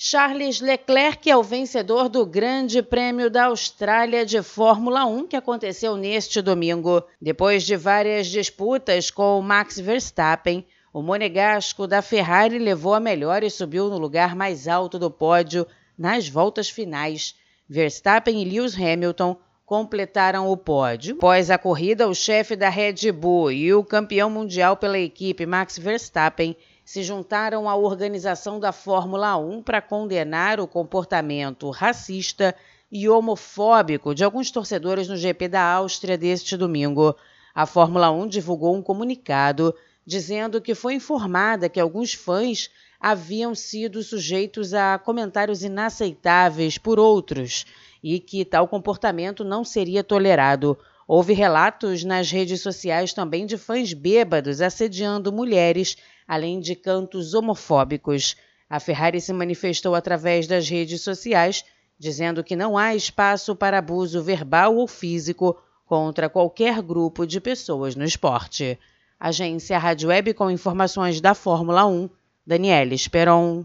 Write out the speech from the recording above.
Charles Leclerc é o vencedor do Grande Prêmio da Austrália de Fórmula 1 que aconteceu neste domingo. Depois de várias disputas com Max Verstappen, o monegasco da Ferrari levou a melhor e subiu no lugar mais alto do pódio nas voltas finais. Verstappen e Lewis Hamilton completaram o pódio. Após a corrida, o chefe da Red Bull e o campeão mundial pela equipe Max Verstappen se juntaram à organização da Fórmula 1 para condenar o comportamento racista e homofóbico de alguns torcedores no GP da Áustria deste domingo. A Fórmula 1 divulgou um comunicado dizendo que foi informada que alguns fãs haviam sido sujeitos a comentários inaceitáveis por outros e que tal comportamento não seria tolerado. Houve relatos nas redes sociais também de fãs bêbados assediando mulheres, além de cantos homofóbicos. A Ferrari se manifestou através das redes sociais, dizendo que não há espaço para abuso verbal ou físico contra qualquer grupo de pessoas no esporte. Agência Rádio Web com informações da Fórmula 1, Daniela Esperon.